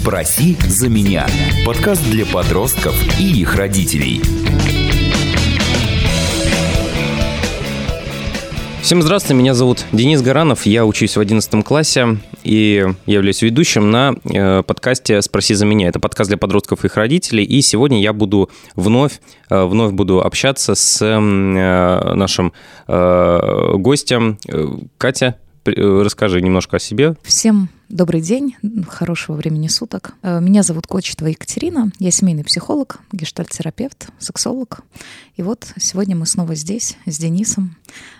«Спроси за меня» – подкаст для подростков и их родителей. Всем здравствуйте, меня зовут Денис Гаранов, я учусь в 11 классе и являюсь ведущим на э, подкасте «Спроси за меня». Это подкаст для подростков и их родителей, и сегодня я буду вновь, э, вновь буду общаться с э, нашим гостем. Катя, расскажи немножко о себе. Всем Добрый день, хорошего времени суток. Э, меня зовут Кочетова Екатерина, я семейный психолог, гештальт-терапевт, сексолог. И вот сегодня мы снова здесь с Денисом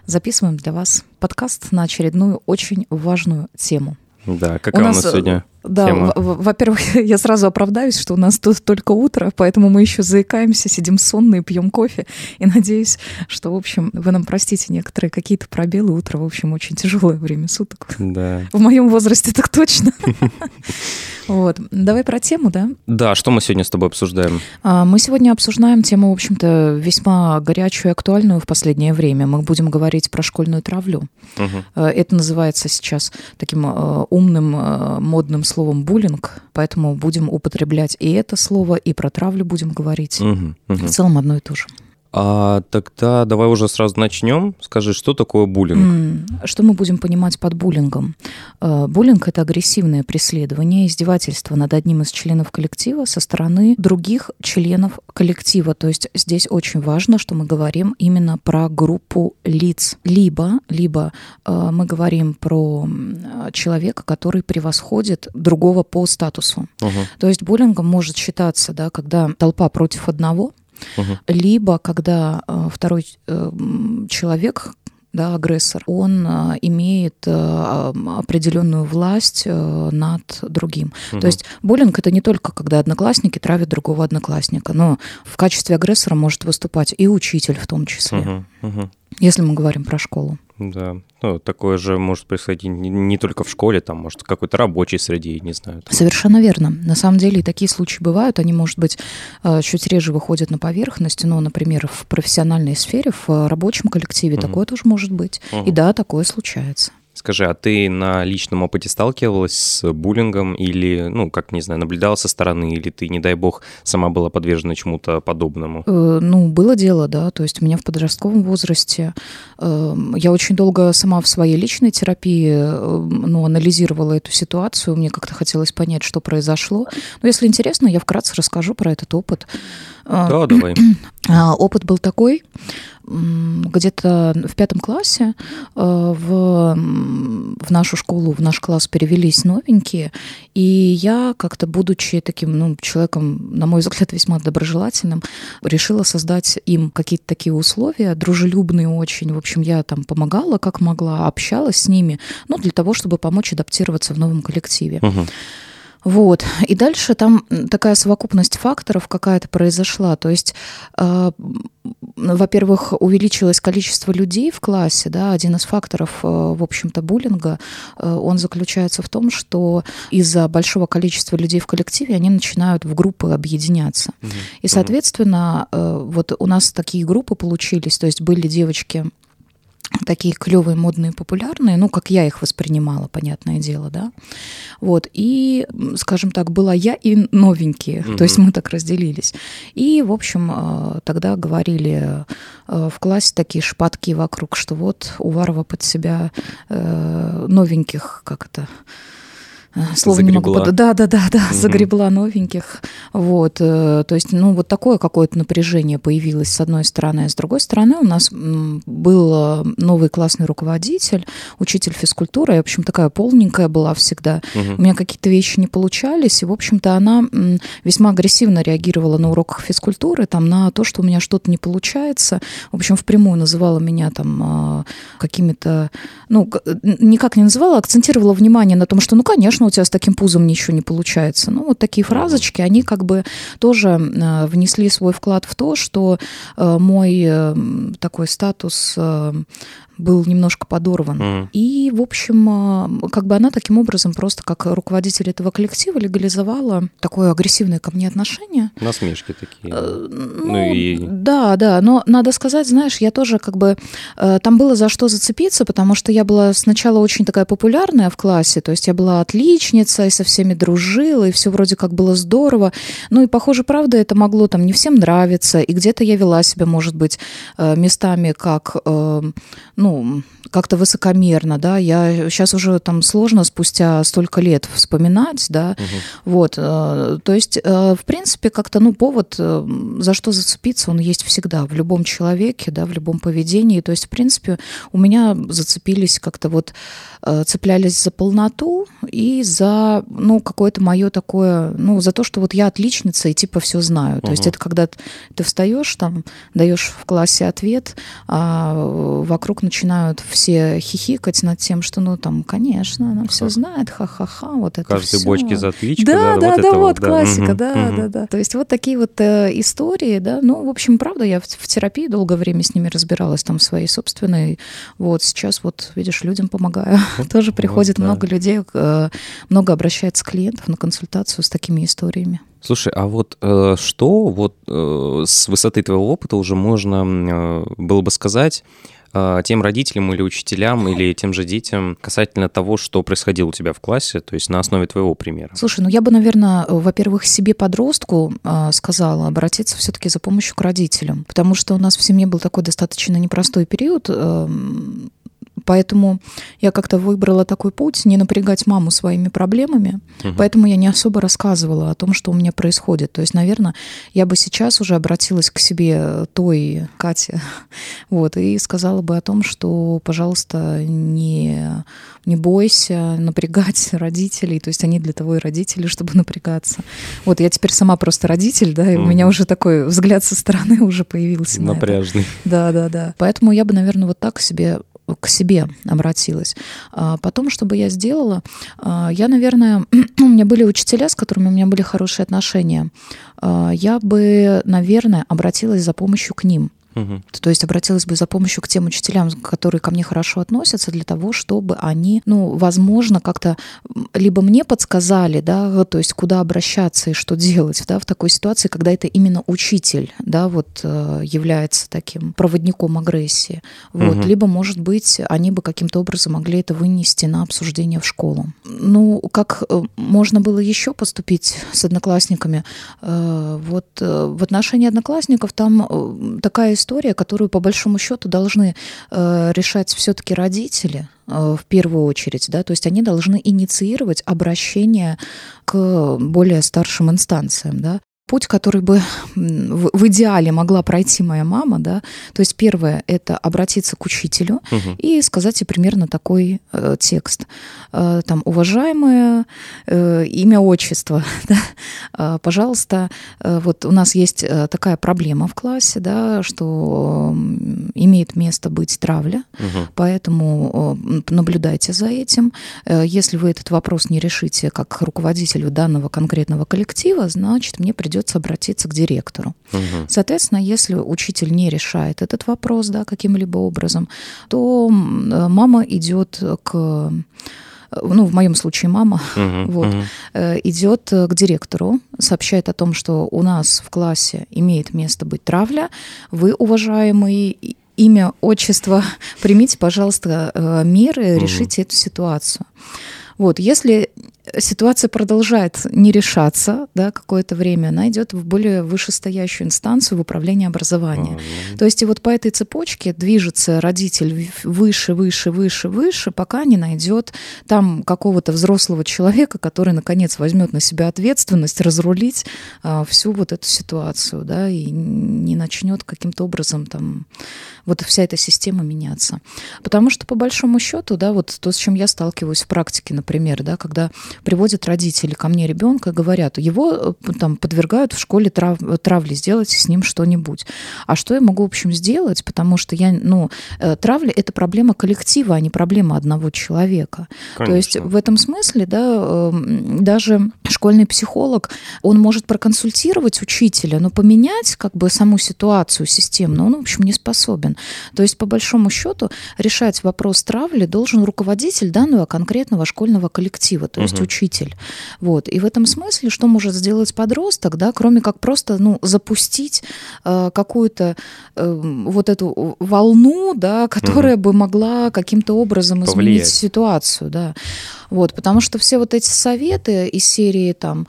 записываем для вас подкаст на очередную очень важную тему. Да, какая у нас, у нас э, сегодня да, во-первых, я сразу оправдаюсь, что у нас тут только утро, поэтому мы еще заикаемся, сидим сонные, пьем кофе. И надеюсь, что, в общем, вы нам простите некоторые какие-то пробелы. Утро, в общем, очень тяжелое время суток. Да. В моем возрасте так точно. Вот. Давай про тему, да? Да, что мы сегодня с тобой обсуждаем? А, мы сегодня обсуждаем тему, в общем-то, весьма горячую и актуальную в последнее время. Мы будем говорить про школьную травлю. Угу. Это называется сейчас таким э, умным, модным словом буллинг, поэтому будем употреблять и это слово, и про травлю будем говорить. Угу, угу. В целом одно и то же. А тогда давай уже сразу начнем. Скажи, что такое буллинг? Что мы будем понимать под буллингом? Э, буллинг – это агрессивное преследование, издевательство над одним из членов коллектива со стороны других членов коллектива. То есть здесь очень важно, что мы говорим именно про группу лиц. Либо, либо э, мы говорим про человека, который превосходит другого по статусу. Угу. То есть буллингом может считаться, да, когда толпа против одного, угу. либо когда э, второй э, человек, да, агрессор, он э, имеет э, определенную власть э, над другим. Угу. То есть буллинг это не только когда одноклассники травят другого одноклассника, но в качестве агрессора может выступать и учитель в том числе, угу. Угу. если мы говорим про школу. Да, ну, такое же может происходить не, не только в школе, там, может, в какой-то рабочей среде, не знаю. Там. Совершенно верно. На самом деле такие случаи бывают, они, может быть, э, чуть реже выходят на поверхность, но, например, в профессиональной сфере, в рабочем коллективе угу. такое тоже может быть. Угу. И да, такое случается. Скажи, а ты на личном опыте сталкивалась с буллингом или, ну, как, не знаю, наблюдала со стороны, или ты, не дай бог, сама была подвержена чему-то подобному? Э, ну, было дело, да, то есть у меня в подростковом возрасте э, я очень долго сама в своей личной терапии, э, ну, анализировала эту ситуацию, мне как-то хотелось понять, что произошло. Но если интересно, я вкратце расскажу про этот опыт. Да, давай. А, опыт был такой, где-то в пятом классе э, в, в нашу школу, в наш класс перевелись новенькие, и я как-то, будучи таким ну, человеком, на мой взгляд, весьма доброжелательным, решила создать им какие-то такие условия, дружелюбные очень. В общем, я там помогала, как могла, общалась с ними, ну, для того, чтобы помочь адаптироваться в новом коллективе. Угу. Вот. И дальше там такая совокупность факторов какая-то произошла. То есть, э, во-первых, увеличилось количество людей в классе. Да? Один из факторов, э, в общем-то, буллинга, э, он заключается в том, что из-за большого количества людей в коллективе они начинают в группы объединяться. Угу. И, соответственно, э, вот у нас такие группы получились. То есть были девочки такие клевые, модные, популярные, ну, как я их воспринимала, понятное дело, да. Вот, и, скажем так, была я и новенькие, mm-hmm. то есть мы так разделились. И, в общем, э, тогда говорили э, в классе такие шпатки вокруг, что вот у Варова под себя э, новеньких, как это, Слово загребла. не могу под... Да, да, да, да, угу. загребла новеньких. Вот, э, то есть, ну, вот такое какое-то напряжение появилось с одной стороны, а с другой стороны у нас был э, новый классный руководитель, учитель физкультуры, я, в общем, такая полненькая была всегда. Угу. У меня какие-то вещи не получались, и, в общем-то, она весьма агрессивно реагировала на уроках физкультуры, там, на то, что у меня что-то не получается. В общем, впрямую называла меня там а, какими-то, ну, никак не называла, акцентировала внимание на том, что, ну, конечно, конечно, у тебя с таким пузом ничего не получается. Ну, вот такие фразочки, они как бы тоже э, внесли свой вклад в то, что э, мой э, такой статус был немножко подорван. Мгм. И, в общем, как бы она таким образом просто как руководитель этого коллектива легализовала такое агрессивное ко мне отношение. Насмешки такие. Э, Ну и- Да, да, но надо сказать, знаешь, я тоже как бы... э, Там было за что зацепиться, потому что я была сначала очень такая популярная в классе, то есть я была отличница и со всеми дружила, и все вроде как было здорово. Ну и, похоже, правда, это могло там не всем нравиться, и где-то я вела себя, может быть, э, местами как, э, ну, как-то высокомерно, да, я сейчас уже там сложно спустя столько лет вспоминать, да, вот, э, то есть, в принципе, как-то, ну, повод, за что зацепиться, он есть всегда в любом человеке, да, в любом поведении, то есть, в принципе, у меня зацепились как-то вот, цеплялись за полноту и за, ну, какое-то мое такое, ну, за то, что вот я отличница и типа все знаю, то есть это когда ты встаешь там, даешь в классе ответ, а э, вокруг начинают все хихикать над тем, что, ну, там, конечно, она все знает, ха-ха-ха, вот это Каждой всё. бочки за отличку. Да, да, вот да, это вот, классика, Мгм, да, да, да. То есть вот такие вот э, истории, да. Ну, в общем, правда, я в, в терапии долгое время с ними разбиралась, там, своей собственной. Вот сейчас вот, видишь, людям помогаю. Тоже приходит да. много людей, э, много обращается клиентов на консультацию с такими историями. Слушай, а вот э, что вот э, с высоты твоего опыта уже можно э, было бы сказать э, тем родителям или учителям или тем же детям касательно того, что происходило у тебя в классе, то есть на основе твоего примера? Слушай, ну я бы, наверное, во-первых, себе подростку э, сказала обратиться все-таки за помощью к родителям, потому что у нас в семье был такой достаточно непростой период. эм, Поэтому я как-то выбрала такой путь, не напрягать маму своими проблемами. Мгм. Поэтому я не особо рассказывала о том, что у меня происходит. То есть, наверное, я бы сейчас уже обратилась к себе той Кате, вот, и сказала бы о том, что, пожалуйста, не, не бойся напрягать родителей. То есть они для того и родители, чтобы напрягаться. Вот, я теперь сама просто родитель, да, и у Мгм. меня уже такой взгляд со стороны уже появился. на это. Напряжный. Да, да, да. Поэтому я бы, наверное, вот так себе к себе обратилась. А потом, что бы я сделала, а, я, наверное, у меня были учителя, с которыми у меня были хорошие отношения. А, Я бы, наверное, обратилась за помощью к ним. Мгм. То есть обратилась бы за помощью к тем учителям, которые ко мне хорошо относятся, для того, чтобы они, ну, возможно, как-то либо мне подсказали, да, то есть куда обращаться и что делать, да, в такой ситуации, когда это именно учитель, да, вот э, является таким проводником агрессии, вот, Мгм. либо, может быть, они бы каким-то образом могли это вынести на обсуждение в школу. Ну, как э, можно было еще поступить с одноклассниками? Э, Вот в отношении одноклассников там такая история, которую по большому счету должны э, решать все-таки родители э, в первую очередь, да, то есть они должны инициировать обращение к более старшим инстанциям, да. Путь, который бы в идеале могла пройти моя мама, да, то есть первое – это обратиться к учителю, Мгм. и сказать ей примерно такой э, текст. Э, там, уважаемое э, имя, отчество, да, э, пожалуйста, э, вот у нас есть э, такая проблема в классе, да, что имеет место быть травля, Мгм. поэтому наблюдайте за этим. Э, Если вы этот вопрос не решите как руководителю данного конкретного коллектива, значит, мне придется обратиться к директору. Мгм. Соответственно, если учитель не решает этот вопрос да, каким-либо образом, то э, мама идет к ну, в моем случае мама, Мгм. Вот. Мгм. э, идет к директору, сообщает о том, что у нас в классе имеет место быть травля. Вы, уважаемый, и- имя, отчество, примите, пожалуйста, э, меры, Мгм. решите эту ситуацию. Вот, если ситуация продолжает не решаться, да, какое-то время, она идет в более вышестоящую инстанцию в управление образования. Ага. То есть и вот по этой цепочке движется родитель выше, выше, выше, выше, пока не найдет там какого-то взрослого человека, который наконец возьмет на себя ответственность разрулить а, всю вот эту ситуацию, да, и не начнет каким-то образом там вот вся эта система меняться. Потому что по большому счету, да, вот то, с чем я сталкиваюсь в практике, например, да, когда приводят родители ко мне ребенка и говорят, его э, там подвергают в школе трав, травли, сделайте с ним что-нибудь. А что я могу, в общем, сделать? Потому что я, ну, э, травля – это проблема коллектива, а не проблема одного человека. Конечно. То есть в этом смысле, да, эм, даже школьный психолог, он может проконсультировать учителя, но поменять как бы саму ситуацию системно он, в общем, не способен. То есть, по большому счету, решать вопрос травли должен руководитель данного конкретного школьного коллектива, то есть угу. Учитель. Вот. И в этом смысле, что может сделать подросток, да, кроме как просто ну, запустить э, какую-то э, вот эту волну, да, которая угу. бы могла каким-то образом изменить Повлиять. ситуацию. Да. Вот, потому что все вот эти советы из серии там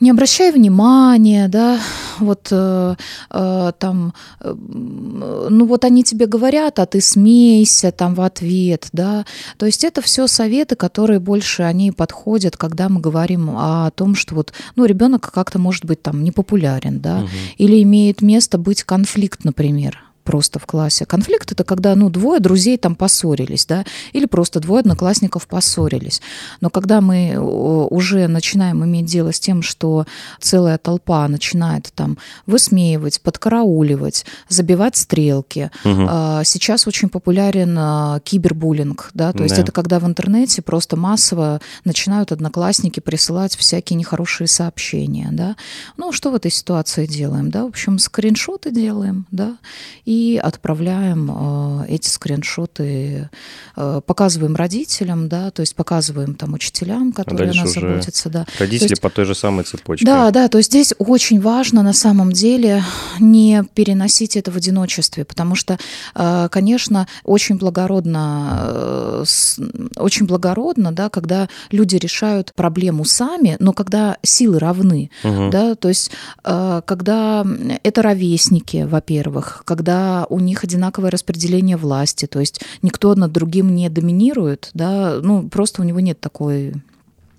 не обращай внимания, да, вот э, э, там, э, ну вот они тебе говорят, а ты смейся там в ответ, да, то есть это все советы, которые больше они подходят, когда мы говорим о том, что вот, ну ребенок как-то может быть там непопулярен, да, угу. или имеет место быть конфликт, например, просто в классе. Конфликт это когда, ну, двое друзей там поссорились, да, или просто двое одноклассников поссорились. Но когда мы уже начинаем иметь дело с тем, что целая толпа начинает там высмеивать, подкарауливать, забивать стрелки. Угу. Сейчас очень популярен а, кибербуллинг, да, то есть да. это когда в интернете просто массово начинают одноклассники присылать всякие нехорошие сообщения, да. Ну, что в этой ситуации делаем, да, в общем, скриншоты делаем, да, и отправляем э, эти скриншоты, э, показываем родителям, да, то есть показываем там учителям, которые а о нас заботятся, да. Родители есть, по той же самой цепочке. Да, да, то есть здесь очень важно на самом деле не переносить это в одиночестве, потому что, э, конечно, очень благородно, очень благородно, да, когда люди решают проблему сами, но когда силы равны, угу. да, то есть когда это ровесники, во-первых, когда у них одинаковое распределение власти, то есть никто над другим не доминирует, да, ну просто у него нет такой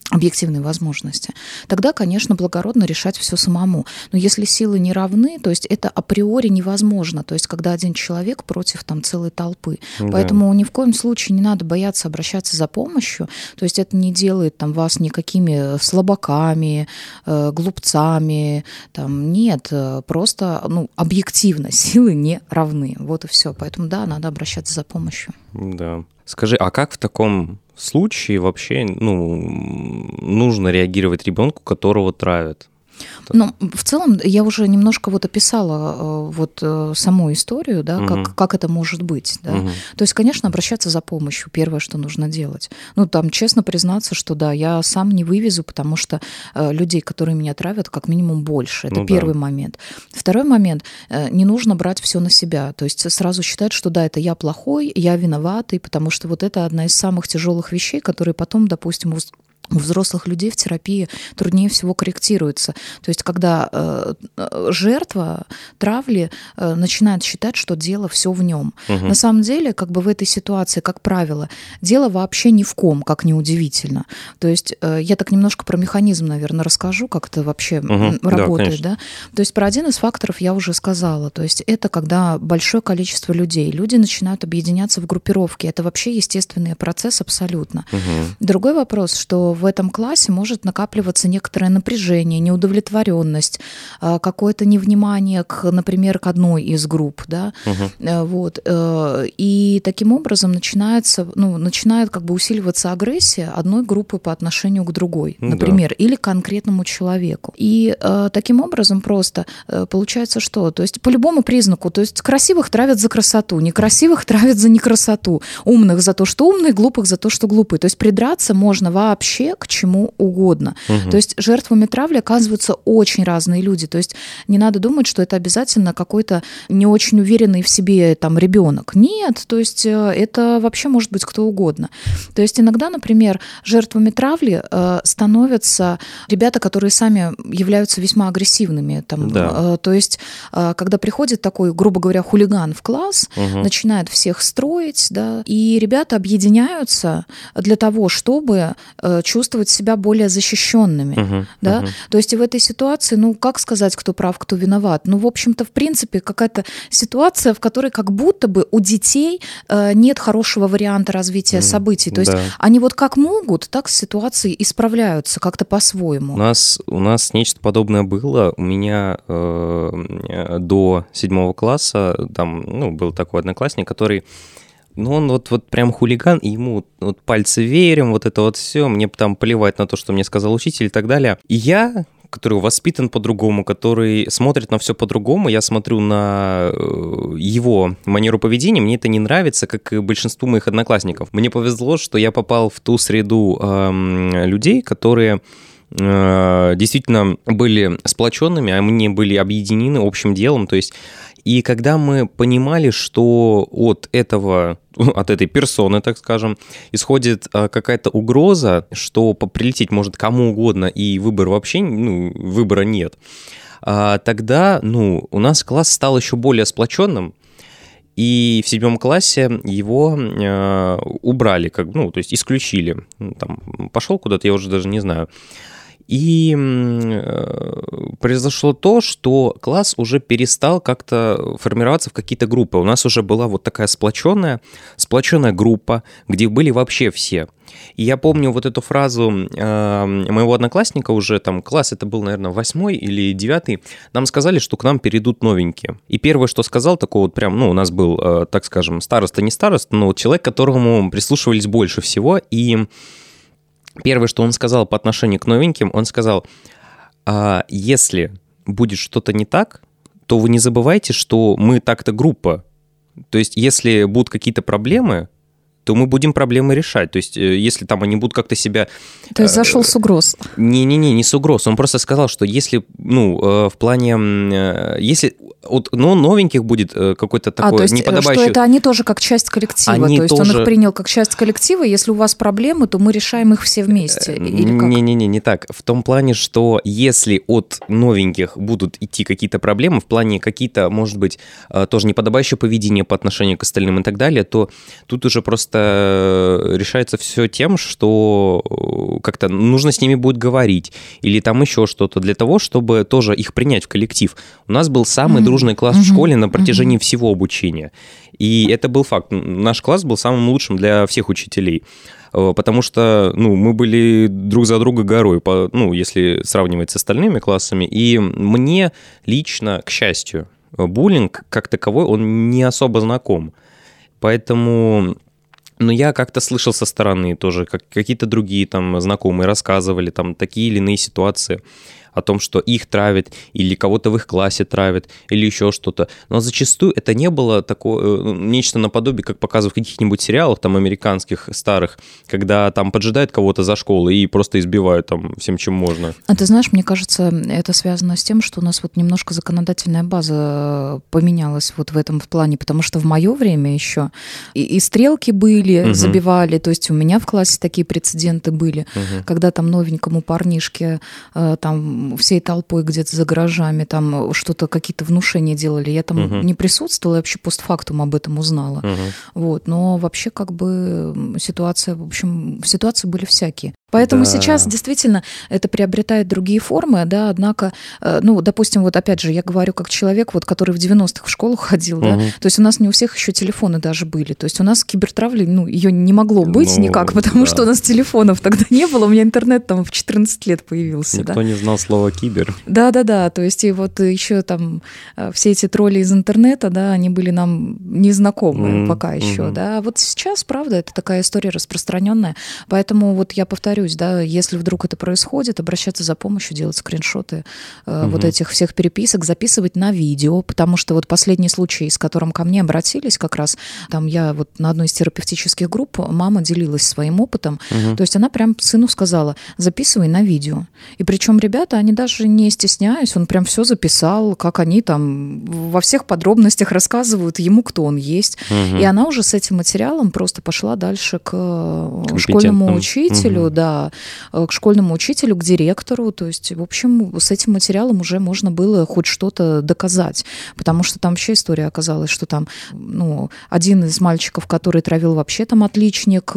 объективной возможности, тогда, конечно, благородно решать все самому. Но если силы не равны, то есть это априори невозможно, то есть когда один человек против там целой толпы. Да. Поэтому ни в коем случае не надо бояться обращаться за помощью, то есть это не делает там вас никакими слабаками, э, глупцами, там нет, э, просто ну, объективно силы не равны, вот и все. Поэтому да, надо обращаться за помощью. Да. Скажи, а как в таком случае вообще ну, нужно реагировать ребенку, которого травят? Ну, в целом, я уже немножко вот описала э, вот э, саму историю, да, угу. как, как это может быть, да. Угу. То есть, конечно, обращаться за помощью, первое, что нужно делать. Ну, там, честно признаться, что да, я сам не вывезу, потому что э, людей, которые меня травят, как минимум больше. Это ну, первый да. момент. Второй момент, не нужно брать все на себя. То есть сразу считать, что да, это я плохой, я виноватый, потому что вот это одна из самых тяжелых вещей, которые потом, допустим, у взрослых людей в терапии труднее всего корректируется. То есть, когда э, жертва травли э, начинает считать, что дело все в нем. Угу. На самом деле, как бы в этой ситуации, как правило, дело вообще ни в ком, как неудивительно. То есть, э, я так немножко про механизм, наверное, расскажу, как это вообще угу. работает. Да, да? То есть, про один из факторов я уже сказала. То есть, это когда большое количество людей, люди начинают объединяться в группировки. Это вообще естественный процесс абсолютно. Угу. Другой вопрос, что в этом классе может накапливаться некоторое напряжение, неудовлетворенность, а, какое-то невнимание, к, например, к одной из групп, да, угу. вот, э, и таким образом начинается, ну, начинает как бы усиливаться агрессия одной группы по отношению к другой, например, да. или к конкретному человеку. И э, таким образом просто получается что? То есть по любому признаку, то есть красивых травят за красоту, некрасивых травят за некрасоту, умных за то, что умные, глупых за то, что глупые. То есть придраться можно вообще вообще к чему угодно. Угу. То есть жертвами травли оказываются очень разные люди. То есть не надо думать, что это обязательно какой-то не очень уверенный в себе там ребенок. Нет, то есть э, это вообще может быть кто угодно. То есть иногда, например, жертвами травли э, становятся ребята, которые сами являются весьма агрессивными. Там, да. э, то есть э, когда приходит такой, грубо говоря, хулиган в класс, угу. начинает всех строить, да, и ребята объединяются для того, чтобы э, чувствовать себя более защищенными, Мгм, да, мгм. то есть и в этой ситуации, ну, как сказать, кто прав, кто виноват? Ну, в общем-то, в принципе, какая-то ситуация, в которой как будто бы у детей э, нет хорошего варианта развития М, событий. То есть да. они вот как могут, так с ситуацией исправляются как-то по-своему. У нас, у нас нечто подобное было. У меня э, э, до седьмого класса там, ну, был такой одноклассник, который ну, он вот, вот прям хулиган, и ему вот, пальцы верим, вот это вот все, мне там плевать на то, что мне сказал учитель и так далее. И я, который воспитан по-другому, который смотрит на все по-другому, я смотрю на э, его манеру поведения, мне это не нравится, как и большинству моих одноклассников. Мне повезло, что я попал в ту среду эм, людей, которые э, действительно были сплоченными, а мы были объединены общим делом, то есть и когда мы понимали, что от этого, от этой персоны, так скажем, исходит а, какая-то угроза, что прилететь может кому угодно, и выбор вообще, ну, выбора нет, а, тогда, ну, у нас класс стал еще более сплоченным, и в седьмом классе его э, убрали, как, ну, то есть исключили. Ну, Там, пошел куда-то, я уже даже не знаю. И э, произошло то, что класс уже перестал как-то формироваться в какие-то группы. У нас уже была вот такая сплоченная, сплоченная группа, где были вообще все. И я помню вот эту фразу э, моего одноклассника уже, там, класс, это был, наверное, восьмой или девятый, нам сказали, что к нам перейдут новенькие. И первое, что сказал, такой вот прям, ну, у нас был, э, так скажем, староста, не староста, но человек, которому прислушивались больше всего, и первое, что он сказал по отношению к новеньким, он сказал, «А, если будет что-то не так, то вы не забывайте, что мы так-то группа. То есть, если будут какие-то проблемы, то мы будем проблемы решать. То есть, э, если там они будут как-то себя... То есть э, зашел с угроз. Не-не-не, не с угроз. Он просто сказал, что если, ну, э, в плане... Если от ну, новеньких будет какой-то А, такой то есть, э, что неподобающий... это они тоже как часть коллектива. Они то есть он тоже- их принял как часть коллектива. Если у вас проблемы, то мы решаем их все вместе. Не-не-не, не так. В том плане, что если от новеньких будут идти какие-то проблемы, в плане какие-то, может быть, тоже неподобающее поведение по отношению к остальным и так далее, то тут уже просто э, решается все тем, что э, как-то нужно с ними будет говорить или там еще что-то для того, чтобы тоже их принять в коллектив. У нас был самый Мгм. дружный класс в Мгм. школе на протяжении Мгм. всего обучения. И это был факт. Наш класс был самым лучшим для всех учителей. Э, Потому что, ну, мы были друг за друга горой, по, ну, если сравнивать с остальными классами. И мне лично, к счастью, буллинг как таковой, он не особо знаком. Поэтому но я как-то слышал со стороны тоже, как какие-то другие там знакомые рассказывали там такие или иные ситуации о том, что их травят, или кого-то в их классе травят, или еще что-то. Но зачастую это не было такое, э, нечто наподобие, как показывают в каких-нибудь сериалах там американских старых, когда там поджидают кого-то за школой и просто избивают там всем, чем можно. А ты знаешь, мне кажется, это связано с тем, что у нас вот немножко законодательная база поменялась вот в этом плане, потому что в мое время еще и, и стрелки были, Мгм. забивали, то есть у меня в классе такие прецеденты были, Мгм. когда там новенькому парнишке э, там всей толпой где-то за гаражами там что-то, какие-то внушения делали. Я там Мгм. не присутствовала, я вообще постфактум об этом узнала. Мгм. Вот, но вообще как бы ситуация, в общем, ситуации были всякие. Поэтому Да. сейчас действительно это приобретает другие формы, да, однако, э, ну, допустим, вот опять же, я говорю как человек, вот, который в 90-х в школу ходил, да, Мгм. то есть у нас не у всех еще телефоны даже были, то есть у нас кибертравли, ну, ее не могло быть Ну, никак, потому да. что у нас телефонов тогда не было, у меня интернет там в 14 лет появился, да. Никто не знал слова кибер. Да, да, да. То есть и вот еще там э, все эти тролли из интернета, да, они были нам незнакомы Мгм, пока еще, мгм. да. А Вот сейчас, правда, это такая история распространенная. Поэтому вот я повторюсь, да, если вдруг это происходит, обращаться за помощью, делать скриншоты э, вот Мгм. этих всех переписок, записывать на видео, потому что вот последний случай, с которым ко мне обратились, как раз там я вот на одной из терапевтических групп мама делилась своим опытом, Мгм. то есть она прям сыну сказала, записывай на видео. И причем ребята, они даже не стесняясь, он прям все записал, как они там во всех подробностях рассказывают ему, кто он есть. Мгм. И она уже с этим материалом просто пошла дальше к э, школьному учителю, Мгм. да, да, к школьному учителю, к директору, то есть, в общем, с этим материалом уже можно было хоть что-то доказать, потому что там вообще история оказалась, что там, ну, один из мальчиков, который травил вообще там отличник,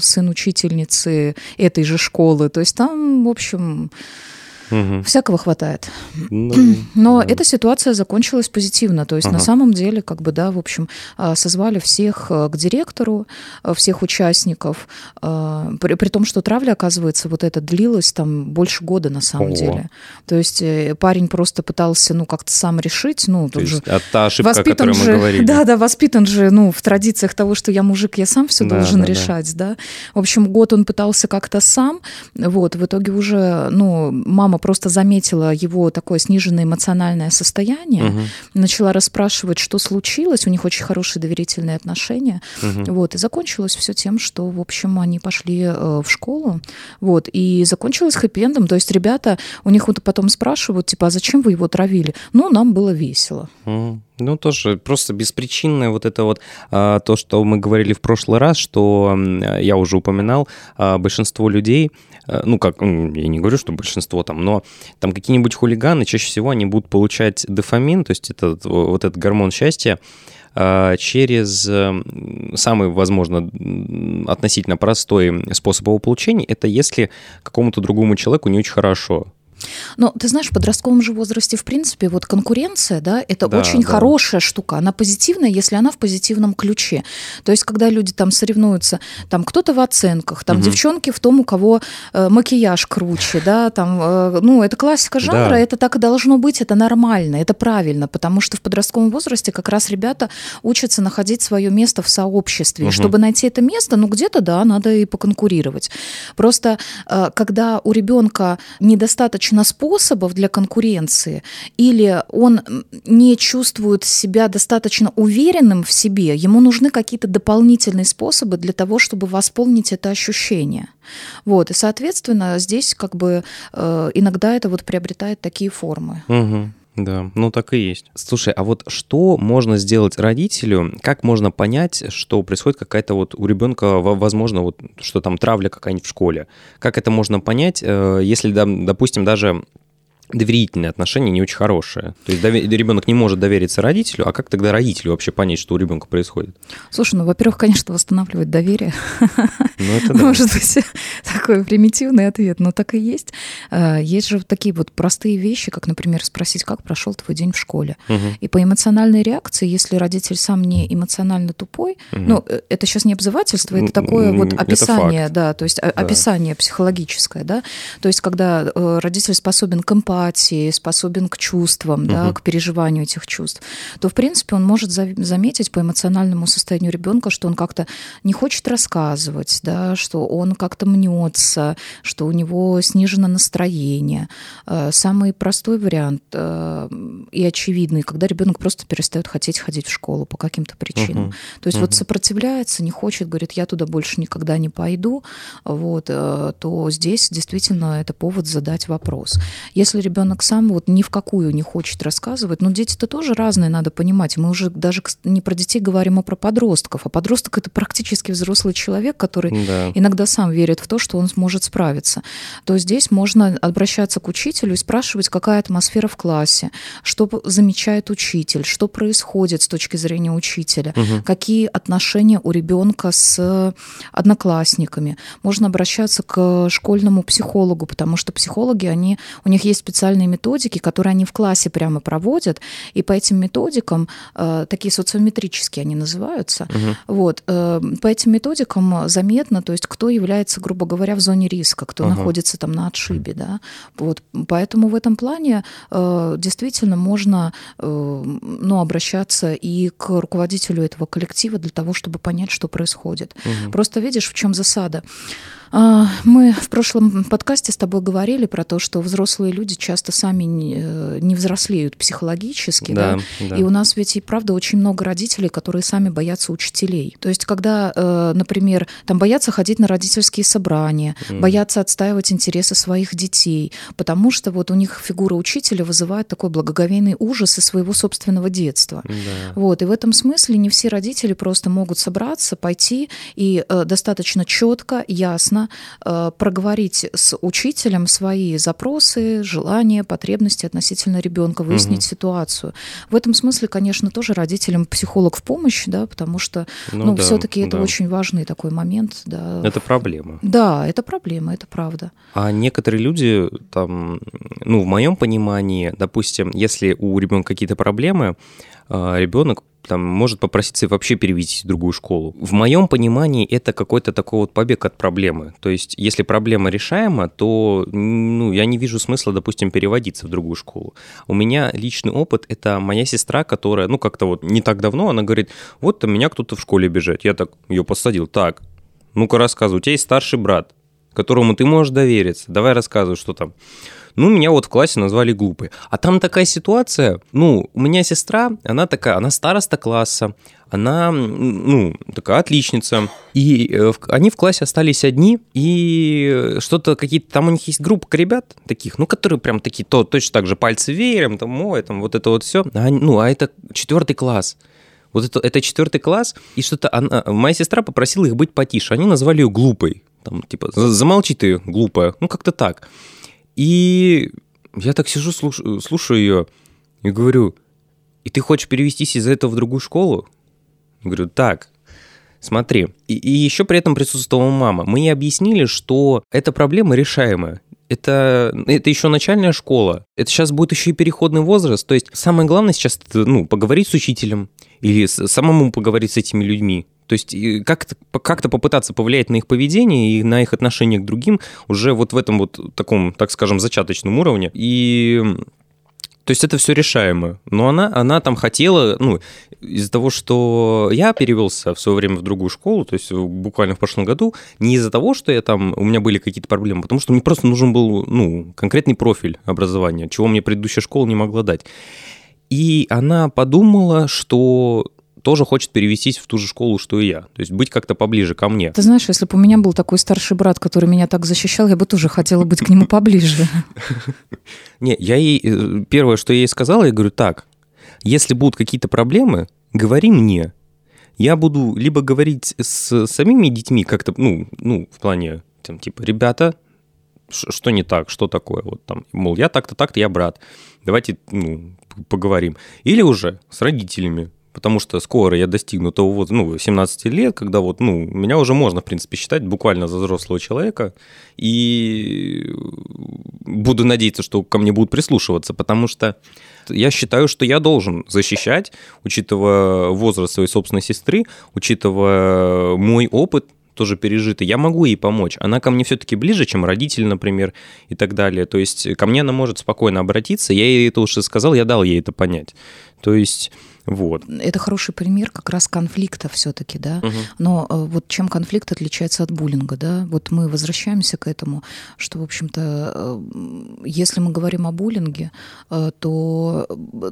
сын учительницы этой же школы, то есть там, в общем, Угу. Всякого хватает. Ну, Но да. эта ситуация закончилась позитивно. То есть ага. на самом деле, как бы, да, в общем, а, созвали всех э, к директору, э, всех участников, а, при, при том, что травля, оказывается, вот это длилась там больше года на самом О. деле. То есть э, парень просто пытался, ну, как-то сам решить, ну, То есть а та ошибка, воспитан о которой же, мы говорили. Да, да, воспитан же, ну, в традициях того, что я мужик, я сам все да, должен да, решать, да. да. В общем, год он пытался как-то сам, вот, в итоге уже, ну, мама мама просто заметила его такое сниженное эмоциональное состояние, угу. начала расспрашивать, что случилось. У них очень хорошие доверительные отношения. Угу. Вот, и закончилось все тем, что, в общем, они пошли э, в школу. Вот, и закончилось хэппи-эндом. То есть ребята, у них вот потом спрашивают, типа, а зачем вы его травили? Ну, нам было весело. Угу. Ну, тоже просто беспричинное вот это вот а, то, что мы говорили в прошлый раз, что я уже упоминал, а, большинство людей, а, ну, как, я не говорю, что большинство там, но там какие-нибудь хулиганы, чаще всего они будут получать дофамин, то есть это вот этот гормон счастья, через самый, возможно, относительно простой способ его получения, это если какому-то другому человеку не очень хорошо. Но ты знаешь, в подростковом же возрасте, в принципе, вот конкуренция, да, это да, очень да. хорошая штука. Она позитивная, если она в позитивном ключе. То есть, когда люди там соревнуются, там кто-то в оценках, там угу. девчонки в том, у кого э, макияж круче, да, там, э, ну, это классика жанра, да. это так и должно быть, это нормально, это правильно, потому что в подростковом возрасте как раз ребята учатся находить свое место в сообществе. Угу. чтобы найти это место, ну, где-то, да, надо и поконкурировать. Просто, э, когда у ребенка недостаточно достаточно способов для конкуренции, или он не чувствует себя достаточно уверенным в себе, ему нужны какие-то дополнительные способы для того, чтобы восполнить это ощущение. Вот, и, соответственно, здесь как бы э, иногда это вот приобретает такие формы. Угу. Да, ну так и есть. Слушай, а вот что можно сделать родителю? Как можно понять, что происходит какая-то вот у ребенка, возможно, вот что там травля какая-нибудь в школе? Как это можно понять, э, если, допустим, даже доверительные отношения не очень хорошие. То есть довер... ребенок не может довериться родителю, а как тогда родителю вообще понять, что у ребенка происходит? Слушай, ну, во-первых, конечно, восстанавливать доверие. Ну, это да. Может быть, такой примитивный ответ, но так и есть. А, есть же такие вот простые вещи, как, например, спросить, как прошел твой день в школе. Угу. И по эмоциональной реакции, если родитель сам не эмоционально тупой, угу. ну, э, это сейчас не обзывательство, это такое вот описание, да, то есть описание психологическое, да, то есть когда э, родитель способен к эмпатии, эмпатии, способен к чувствам, угу. да, к переживанию этих чувств, то, в принципе, он может заметить по эмоциональному состоянию ребенка, что он как-то не хочет рассказывать, да, что он как-то мнется, что у него снижено настроение. Э, самый простой вариант э, и очевидный, когда ребенок просто перестает хотеть ходить в школу по каким-то причинам. Угу. То есть угу. вот сопротивляется, не хочет, говорит, я туда больше никогда не пойду, вот, э, то здесь действительно это повод задать вопрос. Если ребенок сам вот ни в какую не хочет рассказывать. Но дети-то тоже разные, надо понимать. Мы уже даже не про детей говорим, а про подростков. А подросток это практически взрослый человек, который да. иногда сам верит в то, что он сможет справиться. То здесь можно обращаться к учителю и спрашивать, какая атмосфера в классе, что замечает учитель, что происходит с точки зрения учителя, угу. какие отношения у ребенка с одноклассниками. Можно обращаться к школьному психологу, потому что психологи, они, у них есть специальные специальные методики, которые они в классе прямо проводят, и по этим методикам, э, такие социометрические они называются, угу. вот, э, по этим методикам заметно, то есть кто является, грубо говоря, в зоне риска, кто угу. находится там на отшибе, да, вот, поэтому в этом плане э, действительно можно, ну, обращаться и к руководителю этого коллектива для того, чтобы понять, что происходит. Угу. Просто видишь, в чем засада. А, мы в прошлом подкасте с тобой говорили про то, что взрослые люди часто сами не, э, не взрослеют психологически, да, да? да, и у нас ведь и правда очень много родителей, которые сами боятся учителей. То есть, когда, э, например, там боятся ходить на родительские собрания, mm. боятся отстаивать интересы своих детей, потому что вот у них фигура учителя вызывает такой благоговейный ужас из своего собственного детства. Да. Вот, и в этом смысле не все родители просто могут собраться, пойти и э, достаточно четко, ясно честно э, проговорить с учителем свои запросы, желания, потребности относительно ребенка, выяснить угу. ситуацию. В этом смысле, конечно, тоже родителям психолог в помощь, да, потому что, ну, ну да, все-таки это да. очень важный такой момент, да. Это проблема. Да, это проблема, это правда. А некоторые люди там, ну, в моем понимании, допустим, если у ребенка какие-то проблемы, а, ребенок там, может попроситься вообще перевести в другую школу. В моем понимании это какой-то такой вот побег от проблемы. То есть, если проблема решаема, то ну, я не вижу смысла, допустим, переводиться в другую школу. У меня личный опыт — это моя сестра, которая, ну, как-то вот не так давно, она говорит, вот меня кто-то в школе бежит. Я так ее посадил. Так, ну-ка рассказывай, у тебя есть старший брат, которому ты можешь довериться. Давай рассказывай, что там. Ну, меня вот в классе назвали глупой. А там такая ситуация, ну, у меня сестра, она такая, она староста класса, она, ну, такая отличница. И э, они в классе остались одни, и что-то какие-то, там у них есть группа ребят таких, ну, которые прям такие, то, точно так же пальцы веером, там, ой, там, вот это вот все. А, ну, а это четвертый класс. Вот это, это четвертый класс, и что-то она, моя сестра попросила их быть потише. Они назвали ее глупой. Там, типа, замолчи ты, глупая. Ну, как-то так. И я так сижу, слушаю, слушаю ее и говорю, и ты хочешь перевестись из этого в другую школу? Говорю, так, смотри. И, и еще при этом присутствовала мама. Мы ей объяснили, что эта проблема решаемая. Это, это еще начальная школа. Это сейчас будет еще и переходный возраст. То есть самое главное сейчас ну, поговорить с учителем или самому поговорить с этими людьми. То есть как-то как попытаться повлиять на их поведение и на их отношение к другим уже вот в этом вот таком, так скажем, зачаточном уровне. И то есть это все решаемо. Но она, она там хотела, ну, из-за того, что я перевелся в свое время в другую школу, то есть буквально в прошлом году, не из-за того, что я там, у меня были какие-то проблемы, потому что мне просто нужен был, ну, конкретный профиль образования, чего мне предыдущая школа не могла дать. И она подумала, что тоже хочет перевестись в ту же школу, что и я. То есть быть как-то поближе ко мне. Ты знаешь, если бы у меня был такой старший брат, который меня так защищал, я бы тоже хотела быть к нему поближе. Не, я ей... Э, первое, что я ей сказала, я говорю, так, если будут какие-то проблемы, говори мне. Я буду либо говорить с самими детьми как-то, ну, ну, в плане, там, типа, ребята, что не так, что такое, вот там, мол, я так-то, так-то, я брат, давайте, ну, поговорим. Или уже с родителями, потому что скоро я достигну того вот, ну, 17 лет, когда вот, ну, меня уже можно, в принципе, считать буквально за взрослого человека, и буду надеяться, что ко мне будут прислушиваться, потому что я считаю, что я должен защищать, учитывая возраст своей собственной сестры, учитывая мой опыт, тоже пережитый, я могу ей помочь. Она ко мне все-таки ближе, чем родители, например, и так далее. То есть ко мне она может спокойно обратиться. Я ей это уже сказал, я дал ей это понять. То есть вот. Это хороший пример как раз конфликта все-таки, да. Угу. Но э, вот чем конфликт отличается от буллинга, да? Вот мы возвращаемся к этому, что, в общем-то, э, если мы говорим о буллинге, э, то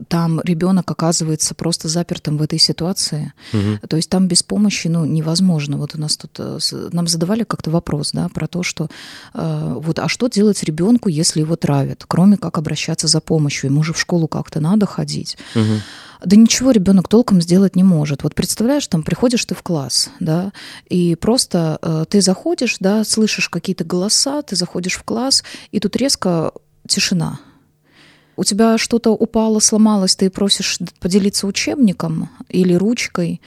там ребенок оказывается просто запертым в этой ситуации. Угу. То есть там без помощи, ну, невозможно. Вот у нас тут нам задавали как-то вопрос, да, про то, что вот, а что делать ребенку, если его травят, кроме как обращаться за помощью? Ему же в школу как-то надо ходить. Угу. Да ничего ребенок толком сделать не может. Вот представляешь, там приходишь ты в класс, да, и просто э, ты заходишь, да, слышишь какие-то голоса, ты заходишь в класс, и тут резко тишина. У тебя что-то упало, сломалось, ты просишь поделиться учебником или ручкой,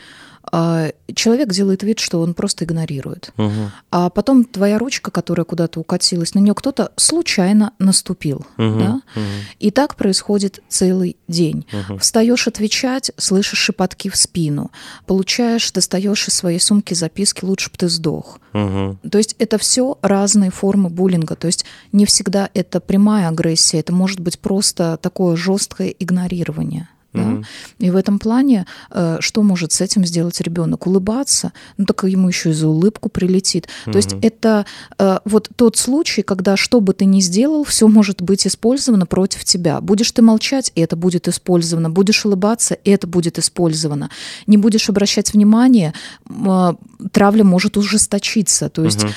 человек делает вид, что он просто игнорирует. Угу. А потом твоя ручка, которая куда-то укатилась, на нее кто-то случайно наступил. Угу. Да? Угу. И так происходит целый день. Угу. Встаешь отвечать, слышишь шепотки в спину, получаешь, достаешь из своей сумки записки, лучше бы ты сдох. Угу. То есть это все разные формы буллинга. То есть не всегда это прямая агрессия, это может быть просто такое жесткое игнорирование. Да? И в этом плане, э, что может с этим сделать ребенок? Улыбаться, ну так ему еще и за улыбку прилетит. Угу. То есть это э, вот тот случай, когда что бы ты ни сделал, все может быть использовано против тебя. Будешь ты молчать, это будет использовано. Будешь улыбаться, это будет использовано. Не будешь обращать внимание, э, травля может ужесточиться. То есть угу.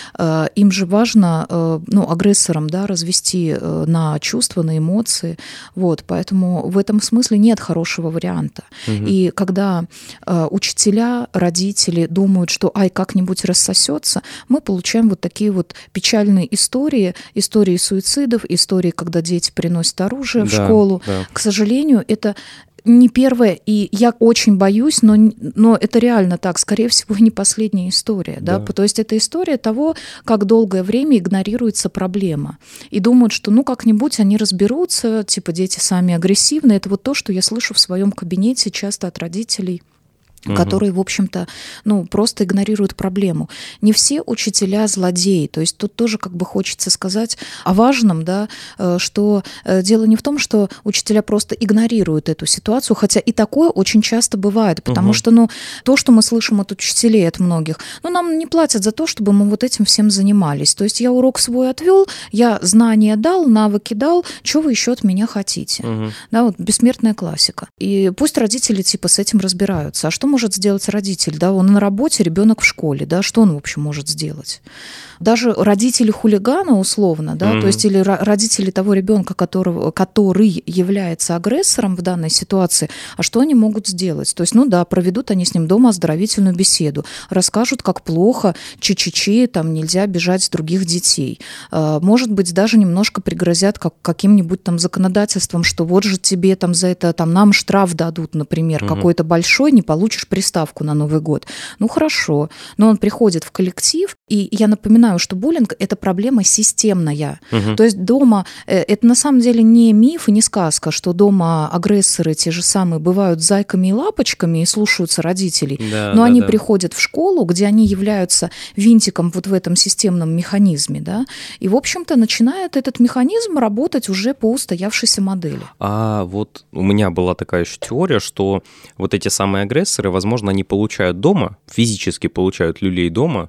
им же важно, ну, агрессорам, да, развести на чувства, на эмоции. Вот, поэтому в этом смысле нет хорошего хорошего варианта. Угу. И когда э, учителя, родители думают, что ай, как-нибудь рассосется, мы получаем вот такие вот печальные истории, истории суицидов, истории, когда дети приносят оружие да, в школу. Да. К сожалению, это не первое, и я очень боюсь, но, но это реально так, скорее всего, не последняя история, да? да, то есть это история того, как долгое время игнорируется проблема, и думают, что ну как-нибудь они разберутся, типа дети сами агрессивны, это вот то, что я слышу в своем кабинете часто от родителей угу. которые, в общем-то, ну, просто игнорируют проблему. Не все учителя злодеи, то есть тут тоже как бы хочется сказать о важном, да, э, что э, дело не в том, что учителя просто игнорируют эту ситуацию, хотя и такое очень часто бывает, потому угу. что, ну, то, что мы слышим от учителей, от многих, ну, нам не платят за то, чтобы мы вот этим всем занимались. То есть я урок свой отвел, я знания дал, навыки дал, что вы еще от меня хотите? Угу. Да, вот бессмертная классика. И пусть родители типа с этим разбираются. А что может сделать родитель? Да, он на работе, ребенок в школе, да, что он, в общем, может сделать? Даже родители хулигана условно, да, mm-hmm. то есть или родители того ребенка, которого, который является агрессором в данной ситуации, а что они могут сделать? То есть, ну да, проведут они с ним дома оздоровительную беседу, расскажут, как плохо, чи-чи-чи, там нельзя бежать с других детей. А, может быть, даже немножко пригрозят как, каким-нибудь там законодательством, что вот же тебе там за это, там нам штраф дадут, например, mm-hmm. какой-то большой, не получишь приставку на Новый год. Ну хорошо, но он приходит в коллектив, и я напоминаю, понимаю, что буллинг это проблема системная. Угу. То есть дома э, это на самом деле не миф и не сказка, что дома агрессоры те же самые бывают зайками и лапочками и слушаются родителей, да, но да, они да. приходят в школу, где они являются винтиком вот в этом системном механизме, да, и в общем-то начинает этот механизм работать уже по устоявшейся модели. А вот у меня была такая еще теория, что вот эти самые агрессоры, возможно, они получают дома, физически получают люлей дома,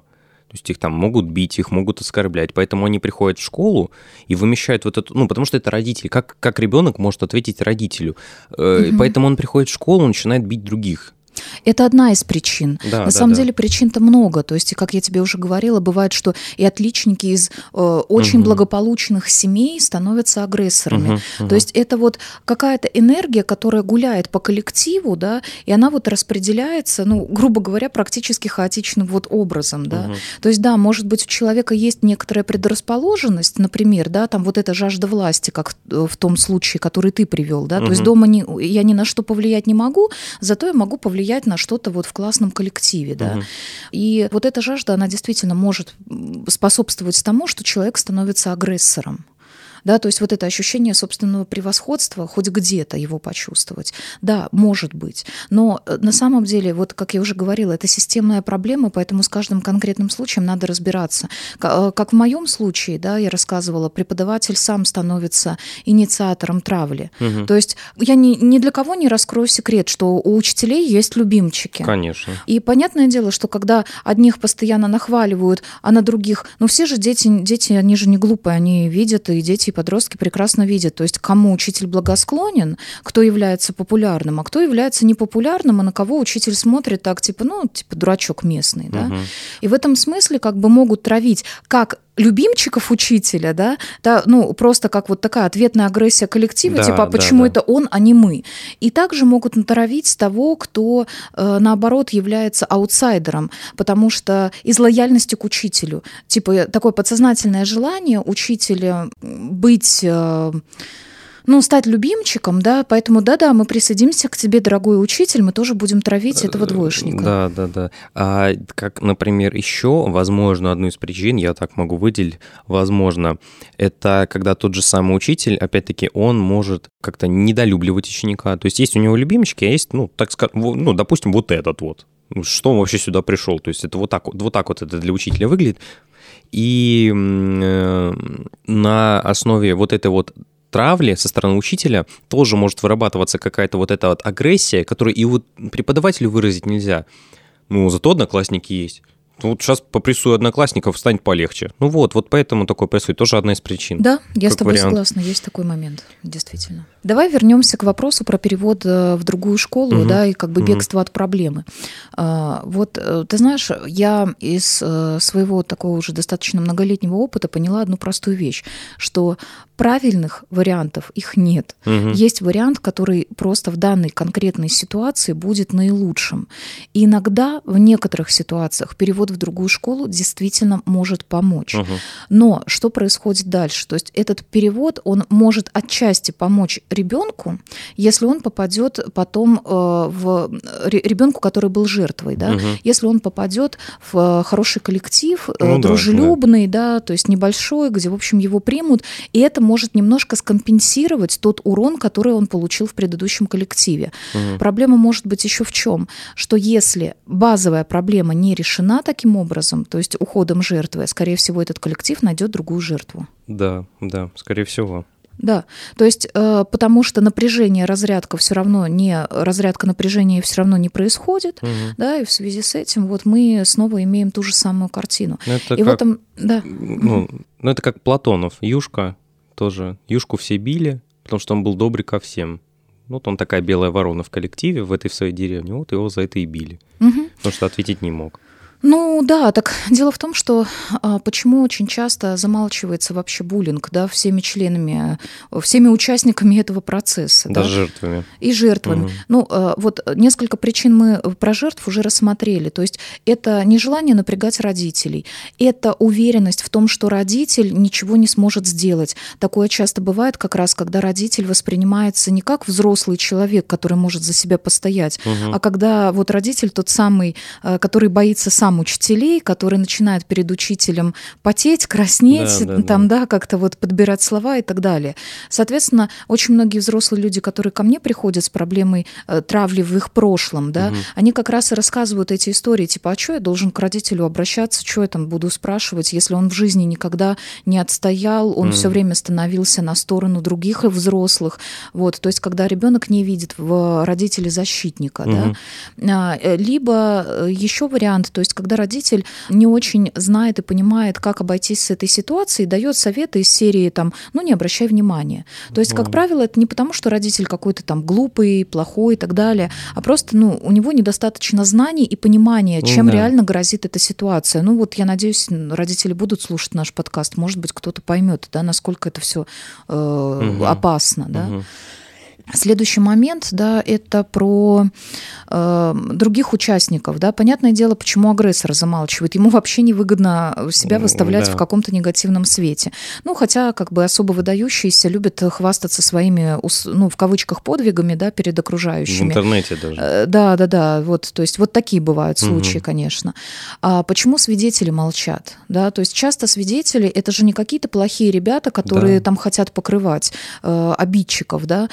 то есть их там могут бить, их могут оскорблять. Поэтому они приходят в школу и вымещают вот это, ну, потому что это родители. Как, как ребенок может ответить родителю? Угу. Поэтому он приходит в школу, начинает бить других. Это одна из причин. Да, На да, самом да. деле причин-то много. То есть, как я тебе уже говорила, бывает, что и отличники из э, очень угу. благополучных семей становятся агрессорами. Угу, угу. То есть это вот какая-то энергия, которая гуляет по коллективу, да, и она вот распределяется, ну, грубо говоря, практически хаотичным вот образом, да. Угу. То есть, да, может быть, у человека есть некоторая предрасположенность, например, да, там вот эта жажда власти, как в том случае, который ты привел, да. Угу. То есть дома не, я ни на что повлиять не могу, зато я могу повлиять повлиять на что-то вот в классном коллективе, да. Угу. И вот эта жажда, она действительно может способствовать тому, что человек становится агрессором да, то есть вот это ощущение собственного превосходства, хоть где-то его почувствовать, да, может быть, но э, на самом деле, вот как я уже говорила, это системная проблема, поэтому с каждым конкретным случаем надо разбираться. Э, как в моем случае, да, я рассказывала, преподаватель сам становится инициатором травли, угу. то есть я ни, ни для кого не раскрою секрет, что у учителей есть любимчики. Конечно. И понятное дело, что когда одних постоянно нахваливают, а на других, ну все же дети, дети, они же не глупые, они видят, и дети и подростки прекрасно видят, то есть кому учитель благосклонен, кто является популярным, а кто является непопулярным, и на кого учитель смотрит так, типа, ну, типа дурачок местный, да. Угу. И в этом смысле как бы могут травить как любимчиков учителя, да, да, ну, просто как вот такая ответная агрессия коллектива, да, типа, а почему да, да. это он, а не мы? И также могут натравить того, кто, э, наоборот, является аутсайдером, потому что из лояльности к учителю, типа, такое подсознательное желание учителя быть... Э, ну, стать любимчиком, да, поэтому да-да, мы присоединимся к тебе, дорогой учитель, мы тоже будем травить этого двоечника. Да, да, да. А как, например, еще, возможно, одну из причин, я так могу выделить, возможно, это когда тот же самый учитель, опять-таки, он может как-то недолюбливать ученика. То есть есть у него любимчики, а есть, ну, так сказать, ну, допустим, вот этот вот. Ну, что он вообще сюда пришел? То есть это вот так, вот так вот это для учителя выглядит. И э, на основе вот этой вот травли со стороны учителя тоже может вырабатываться какая-то вот эта вот агрессия, которую и вот преподавателю выразить нельзя. Ну, зато одноклассники есть. вот сейчас попрессую одноклассников, станет полегче. Ну вот, вот поэтому такое происходит. Тоже одна из причин. Да, я с тобой вариант. согласна, есть такой момент, действительно. Давай вернемся к вопросу про перевод э, в другую школу, Мгм. да, и как бы Мгм. бегство от проблемы. А, Вот, э, ты знаешь, я из э, своего такого уже достаточно многолетнего опыта поняла одну простую вещь, что правильных вариантов их нет. Мгм. Есть вариант, который просто в данной конкретной ситуации будет наилучшим. И иногда в некоторых ситуациях перевод в другую школу действительно может помочь. Мгм. Но что происходит дальше? То есть этот перевод, он может отчасти помочь ребенку, если он попадет потом э, в ребенку, который был жертвой, да, Мгм. если он попадет в э, хороший коллектив, э, Ну да, дружелюбный, да. то есть небольшой, где, в общем, его примут, и это может немножко скомпенсировать тот урон, который он получил в предыдущем коллективе. Мгм. Проблема может быть еще в чем? Что если базовая проблема не решена таким образом, то есть уходом жертвы, скорее всего, этот коллектив найдет другую жертву. Да, да, скорее всего. Да, то есть э, потому что напряжение, разрядка все равно не разрядка напряжения все равно не происходит, Мгм. да, и в связи с этим вот мы снова имеем ту же самую картину. Ну, Это и как, в этом, да, ну, ну, это как Платонов. Юшка тоже. Юшку все били, потому что он был добрый ко всем. Вот он такая белая ворона в коллективе, в этой в своей деревне. Вот его за это и били. Мгм. Потому что ответить не мог. Ну да, так дело в том, что а, почему очень часто замалчивается вообще буллинг, да, всеми членами, всеми участниками этого процесса, да, Даже жертвами. и жертвами. Мгм. Ну э, вот несколько причин мы про жертв уже рассмотрели. То есть это нежелание напрягать родителей, это уверенность в том, что родитель ничего не сможет сделать. Такое часто бывает как раз, когда родитель воспринимается не как взрослый человек, который может за себя постоять, Мгм. а когда вот родитель тот самый, э, который боится сам учителей, который начинает перед учителем потеть, краснеть, Да, да, там, да, как-то вот подбирать слова и так далее. Соответственно, очень многие взрослые люди, которые ко мне приходят с проблемой э, травли в их прошлом, да, Мгм. они как раз и рассказывают эти истории, типа, а что я должен к родителю обращаться, что я там буду спрашивать, если он в жизни никогда не отстоял, он Мгм. все время становился на сторону других взрослых, вот, то есть когда ребенок не видит в родителе защитника, Мгм. да, а, э, либо еще вариант, то есть когда родитель не очень знает и понимает, как обойтись с этой ситуацией, дает советы из серии там, ну не обращай внимания. То есть, как Мгм. правило, это не потому, что родитель какой-то там глупый, плохой и так далее, а просто, ну, у него недостаточно знаний и понимания, Ну чем да. реально грозит эта ситуация. Ну вот я надеюсь, родители будут слушать наш подкаст, может быть, кто-то поймет, да, насколько это все Мгм. опасно, да. Мгм. Следующий момент, да, это про э, других участников, да. Понятное дело, почему агрессор замалчивает. Ему вообще невыгодно себя выставлять да. в каком-то негативном свете. Ну, хотя, как бы особо выдающиеся любят хвастаться своими, ну, в кавычках, подвигами, да, перед В окружающими. интернете даже. Э, Да, да, да. Вот, то есть вот такие бывают случаи, Мгм. конечно. А почему свидетели молчат? Да, то есть часто свидетели это же не какие-то плохие ребята, которые Да. там хотят покрывать э, обидчиков, да.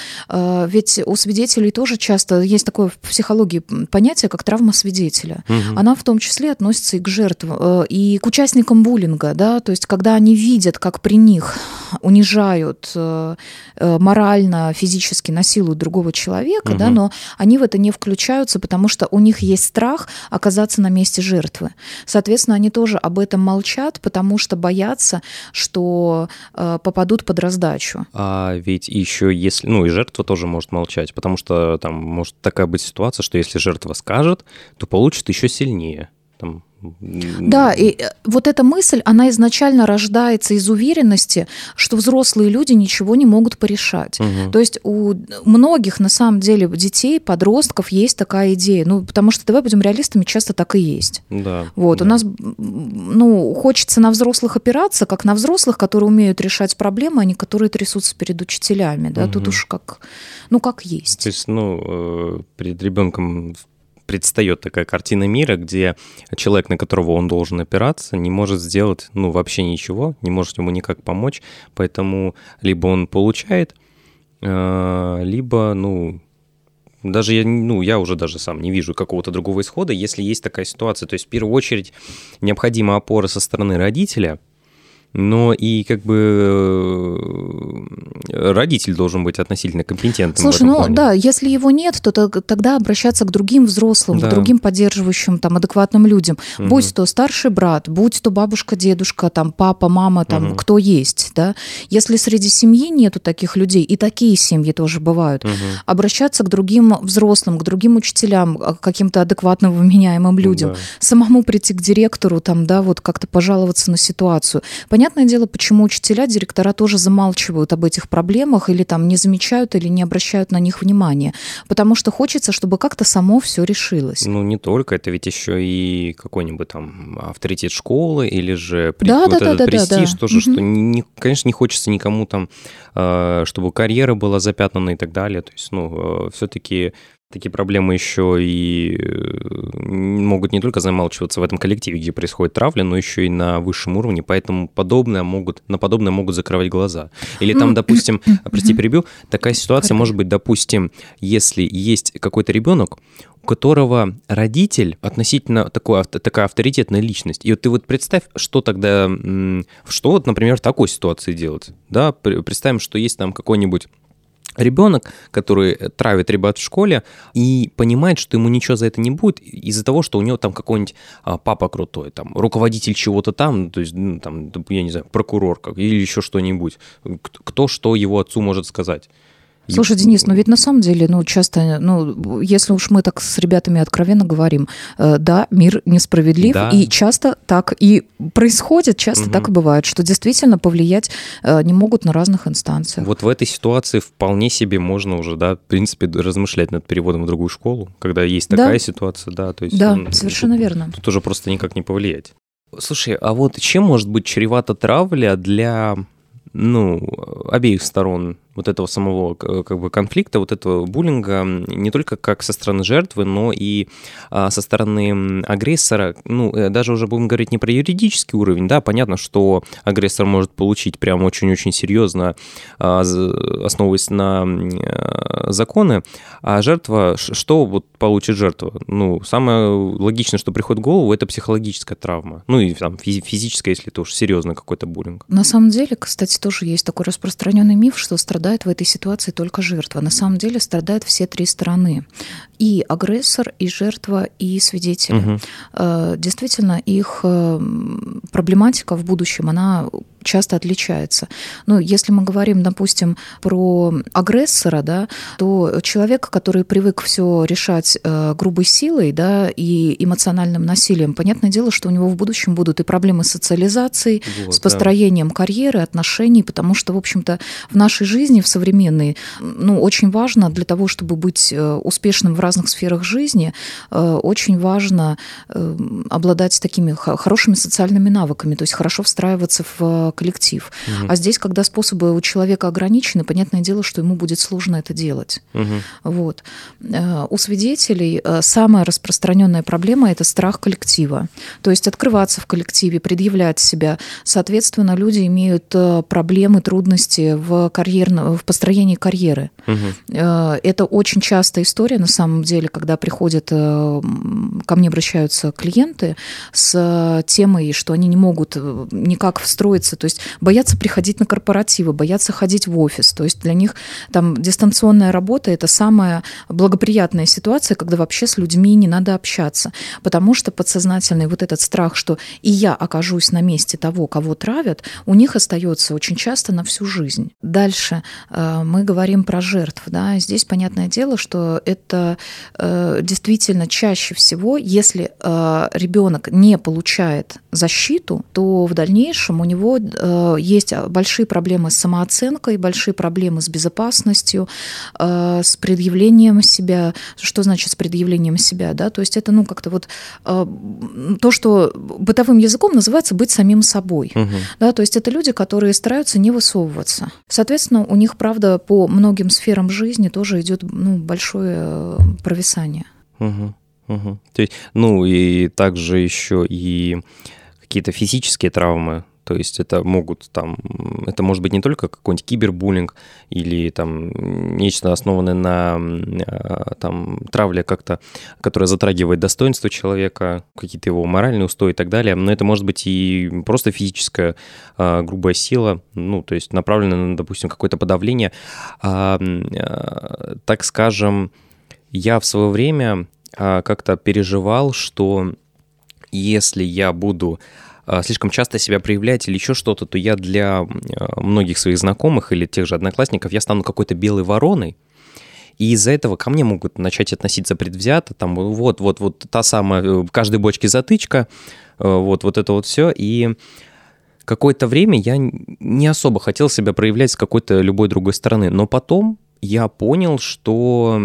Э, ведь у свидетелей тоже часто есть такое в психологии понятие, как травма свидетеля. Мгм. Она в том числе относится и к жертвам, э, и к участникам буллинга, да, то есть когда они видят, как при них унижают э, морально, физически насилуют другого человека, да, Мгм. но они в это не включаются, потому что у них есть страх оказаться на месте жертвы. Соответственно, они тоже об этом молчат, потому что боятся, что попадут под раздачу. А ведь еще если... Ну, и жертва тоже может молчать, потому что там может такая быть ситуация, что если жертва скажет, то получит еще сильнее. Там, Да, и э, вот эта мысль, она изначально рождается из уверенности, что взрослые люди ничего не могут порешать. мгм. То есть у многих, на самом деле, детей, подростков есть такая идея. Ну, потому что, давай будем реалистами, часто так и есть. Да. Вот, да. у нас, ну, хочется на взрослых опираться, как на взрослых, которые умеют решать проблемы, а не которые трясутся перед учителями, да, тут Мгм. уж как, ну, как есть. То есть, ну, э, перед ребенком предстает такая картина мира, где человек, на которого он должен опираться, не может сделать, ну, вообще ничего, не может ему никак помочь, поэтому либо он получает, э, либо, ну, даже я, ну, я уже даже сам не вижу какого-то другого исхода, если есть такая ситуация. То есть, в первую очередь, необходима опора со стороны родителя, но и как бы э, родитель должен быть относительно компетентным. Слушай, ну плане. да, если его нет, то тогда обращаться к другим взрослым, да. к другим поддерживающим, там, адекватным людям. Угу. Будь то старший брат, будь то бабушка, дедушка, там, папа, мама, там, угу. кто есть, да. Если среди семьи нету таких людей, и такие семьи тоже бывают, угу. обращаться к другим взрослым, к другим учителям, к каким-то адекватным, вменяемым людям, да. самому прийти к директору, там, да, вот как-то пожаловаться на ситуацию Понятное дело, почему учителя, директора тоже замалчивают об этих проблемах или там не замечают или не обращают на них внимания, потому что хочется, чтобы как-то само все решилось. Ну, не только, это ведь еще и какой-нибудь там авторитет школы или же да, вот да, этот да, престиж да, да. тоже, угу. что, не, конечно, не хочется никому там, э, чтобы карьера была запятнана и так далее. То есть, ну, э, все-таки Такие проблемы еще и э, могут не только замалчиваться в этом коллективе, где происходит травля, но еще и на высшем уровне, поэтому подобное могут, на подобное могут закрывать глаза. Или там, допустим, прости, перебью, такая ситуация может быть, допустим, если есть какой-то ребенок, у которого родитель относительно такой, такая авторитетная личность. И вот ты вот представь, что тогда, что вот, например, в такой ситуации делать. Да, представим, что есть там какой-нибудь ребенок, который травит ребят в школе и понимает, что ему ничего за это не будет из-за того, что у него там какой-нибудь а, папа крутой, там руководитель чего-то там, то есть ну, там, я не знаю, прокурор как, или еще что-нибудь. Кто что его отцу может сказать? Слушай, Денис, ну ведь на самом деле, ну часто, ну если уж мы так с ребятами откровенно говорим, э, да, мир несправедлив, да. и часто так и происходит, часто угу. так и бывает, что действительно повлиять э, не могут на разных инстанциях. Вот в этой ситуации вполне себе можно уже, да, в принципе, размышлять над переводом в другую школу, когда есть такая да. ситуация, да, то есть... Да, ну, совершенно тут, верно. Тут уже просто никак не повлиять. Слушай, а вот чем может быть чревата травля для ну, обеих сторон вот этого самого как бы конфликта, вот этого буллинга не только как со стороны жертвы, но и а, со стороны агрессора. Ну, э, даже уже будем говорить не про юридический уровень, да, понятно, что агрессор может получить прям очень-очень серьезно, а, основываясь на а, законы, а жертва, что вот получит жертва? Ну, самое логичное, что приходит в голову, это психологическая травма. Ну, и там физическая, если это уж серьезно какой-то буллинг. На самом деле, кстати, тоже есть такой распространенный миф, что страдает страдает в этой ситуации только жертва. На самом деле страдают все три стороны. И агрессор, и жертва, и свидетели. Угу. Действительно, их э, проблематика в будущем, она часто отличается. Ну, если мы говорим, допустим, про агрессора, да, то человек, который привык все решать э, грубой силой, да, и эмоциональным насилием, понятное дело, что у него в будущем будут и проблемы с социализацией, вот, с построением да. карьеры, отношений, потому что, в общем-то, в нашей жизни, в современной, ну, очень важно для того, чтобы быть э, успешным в разных сферах жизни, э, очень важно э, обладать такими хорошими социальными навыками, то есть хорошо встраиваться в коллектив. Угу. А здесь, когда способы у человека ограничены, понятное дело, что ему будет сложно это делать. Угу. Вот. Э, у свидетелей э, самая распространенная проблема – это страх коллектива. То есть открываться в коллективе, предъявлять себя. Соответственно, люди имеют э, проблемы, трудности в, карьерном, в построении карьеры. Угу. Это очень частая история, на самом деле, когда приходят, ко мне обращаются клиенты с темой, что они не могут никак встроиться то есть боятся приходить на корпоративы, боятся ходить в офис. То есть для них там дистанционная работа – это самая благоприятная ситуация, когда вообще с людьми не надо общаться. Потому что подсознательный вот этот страх, что и я окажусь на месте того, кого травят, у них остается очень часто на всю жизнь. Дальше э, мы говорим про жертв. Да? Здесь понятное дело, что это э, действительно чаще всего, если э, ребенок не получает защиту, то в дальнейшем у него есть большие проблемы с самооценкой, большие проблемы с безопасностью, э, с предъявлением себя. Что значит с предъявлением себя? Да? То есть это ну, как-то вот э, то, что бытовым языком называется быть самим собой. Угу. Да? То есть это люди, которые стараются не высовываться. Соответственно, у них, правда, по многим сферам жизни тоже идет ну, большое провисание. Угу. Угу. То есть, ну и также еще и какие-то физические травмы То есть это могут там, это может быть не только какой-нибудь кибербуллинг или там нечто основанное на а, там травле как-то, которая затрагивает достоинство человека, какие-то его моральные устои и так далее. Но это может быть и просто физическая а, грубая сила, ну, то есть направленная на, допустим, какое-то подавление. А, так скажем, я в свое время как-то переживал, что если я буду слишком часто себя проявлять или еще что-то, то я для а, многих своих знакомых или тех же одноклассников, я стану какой-то белой вороной, и из-за этого ко мне могут начать относиться предвзято, там вот, вот, вот та самая, в э, каждой бочке затычка, э, вот, вот это вот все, и какое-то время я не особо хотел себя проявлять с какой-то любой другой стороны, но потом я понял, что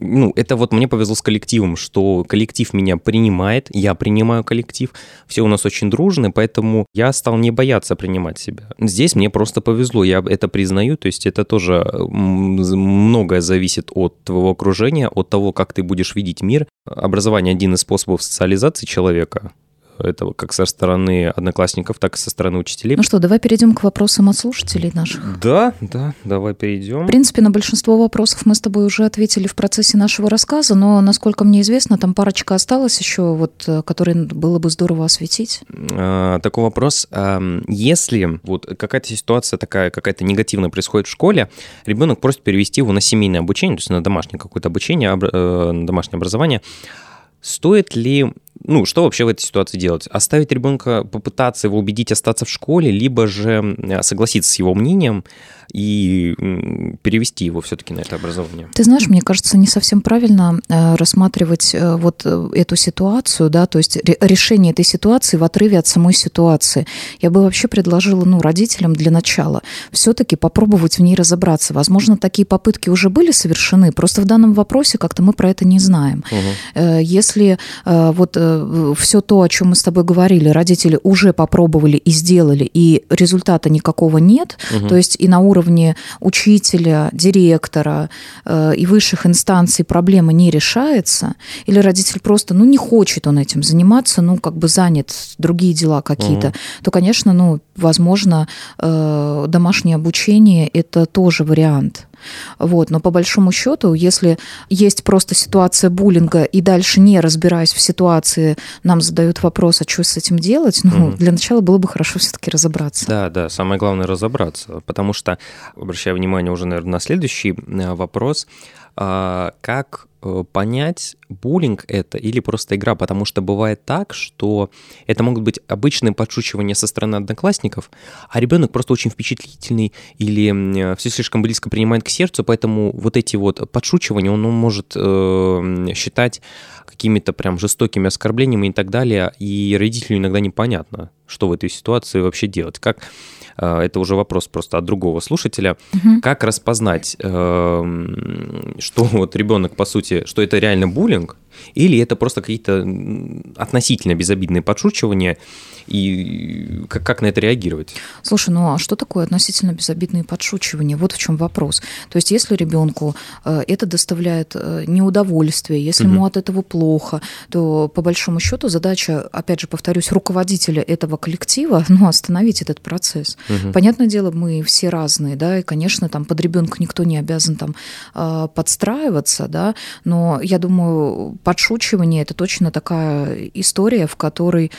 ну, это вот мне повезло с коллективом, что коллектив меня принимает, я принимаю коллектив, все у нас очень дружны, поэтому я стал не бояться принимать себя. Здесь мне просто повезло, я это признаю, то есть это тоже многое зависит от твоего окружения, от того, как ты будешь видеть мир. Образование один из способов социализации человека, этого как со стороны одноклассников, так и со стороны учителей. Ну что, давай перейдем к вопросам от слушателей наших. Да, да, давай перейдем. В принципе, на большинство вопросов мы с тобой уже ответили в процессе нашего рассказа, но, насколько мне известно, там парочка осталась еще, вот, э, которые было бы здорово осветить. А, такой вопрос. А, если вот какая-то ситуация такая, какая-то негативная происходит в школе, ребенок просит перевести его на семейное обучение, то есть на домашнее какое-то обучение, э, на домашнее образование, стоит ли ну, что вообще в этой ситуации делать? Оставить ребенка, попытаться его убедить остаться в школе, либо же согласиться с его мнением и перевести его все-таки на это образование? Ты знаешь, мне кажется, не совсем правильно э, рассматривать э, вот э, эту ситуацию, да, то есть решение этой ситуации в отрыве от самой ситуации. Я бы вообще предложила, ну, родителям для начала все-таки попробовать в ней разобраться. Возможно, такие попытки уже были совершены, просто в данном вопросе как-то мы про это не знаем. Угу. Если вот все то, о чем мы с тобой говорили, родители уже попробовали и сделали, и результата никакого нет, угу. то есть и на уровне учителя, директора э, и высших инстанций проблема не решается, или родитель просто, ну, не хочет он этим заниматься, ну, как бы занят, другие дела какие-то, угу. то, конечно, ну, возможно, э, домашнее обучение – это тоже вариант. Вот. Но по большому счету, если есть просто ситуация буллинга, и дальше не разбираясь в ситуации, нам задают вопрос, а что с этим делать, ну, угу. для начала было бы хорошо все-таки разобраться. Да, да, самое главное разобраться, потому что, обращаю внимание уже, наверное, на следующий э, вопрос, а, как понять, буллинг это или просто игра, потому что бывает так, что это могут быть обычные подшучивания со стороны одноклассников, а ребенок просто очень впечатлительный или все слишком близко принимает к сердцу, поэтому вот эти вот подшучивания он, он может э, считать какими-то прям жестокими оскорблениями и так далее, и родителю иногда непонятно, что в этой ситуации вообще делать, как Э, это уже вопрос просто от другого слушателя. Угу. Как распознать, эм, что вот ребенок, по сути, что это реально буллинг, или это просто какие-то относительно безобидные подшучивания, и как, как на это реагировать? Слушай, ну а что такое относительно безобидные подшучивания? Вот в чем вопрос. То есть если ребенку э, это доставляет э, неудовольствие, если угу. ему от этого плохо, то по большому счету задача, опять же, повторюсь, руководителя этого коллектива, ну, остановить этот процесс. Угу. Понятное дело, мы все разные, да, и, конечно, там под ребенка никто не обязан там э, подстраиваться, да, но я думаю, подшучивание это точно такая история, в которой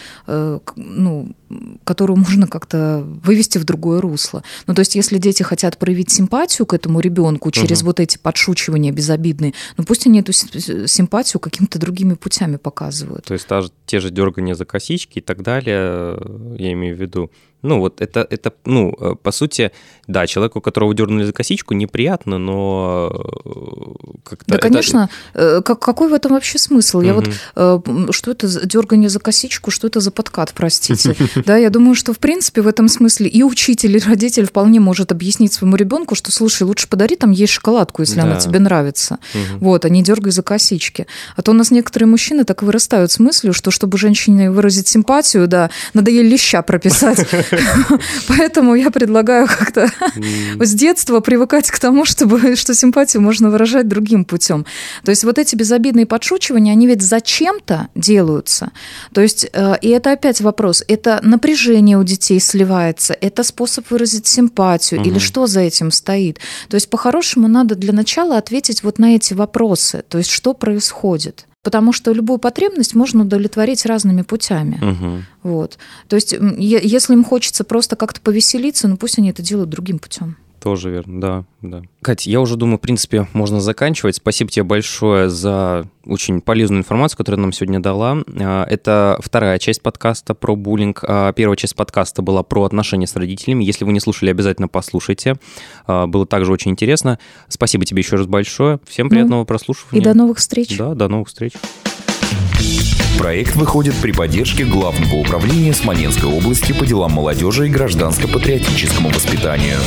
ну, которую можно как-то вывести в другое русло. Ну, то есть, если дети хотят проявить симпатию к этому ребенку через угу. вот эти подшучивания безобидные, ну пусть они эту симпатию какими-то другими путями показывают. То есть та же, те же дергания за косички и так далее, я имею в виду. Ну, вот это, это, ну, э, по сути, да, человеку, которого дернули за косичку, неприятно, но э, как-то... Да, конечно, э, как, какой в этом вообще смысл? Угу. Я вот, что это дергание за косичку, что это за подкат, простите? Да, я думаю, что, в принципе, в этом смысле и учитель, и родитель вполне может объяснить своему ребенку, что, слушай, лучше подари там ей шоколадку, если она тебе нравится. Вот, а не дергай за косички. А то у нас некоторые мужчины так вырастают с мыслью, что чтобы женщине выразить симпатию, да, надо ей леща прописать. Поэтому я предлагаю как-то с детства привыкать к тому, чтобы, что симпатию можно выражать другим путем. То есть вот эти безобидные подшучивания, они ведь зачем-то делаются. То есть, э, и это опять вопрос, это напряжение у детей сливается, это способ выразить симпатию, угу. или что за этим стоит. То есть, по-хорошему, надо для начала ответить вот на эти вопросы, то есть, что происходит. Потому что любую потребность можно удовлетворить разными путями. Угу. Вот. То есть, если им хочется просто как-то повеселиться, ну пусть они это делают другим путем. Тоже верно, да, да. Катя, я уже думаю, в принципе, можно заканчивать. Спасибо тебе большое за очень полезную информацию, которую нам сегодня дала. А, это вторая часть подкаста про буллинг. А, первая часть подкаста была про отношения с родителями. Если вы не слушали, обязательно послушайте. А, было также очень интересно. Спасибо тебе еще раз большое. Всем приятного ну, прослушивания. И до новых встреч. Да, до новых встреч. Проект выходит при поддержке Главного управления Смоленской области по делам молодежи и гражданско-патриотическому воспитанию.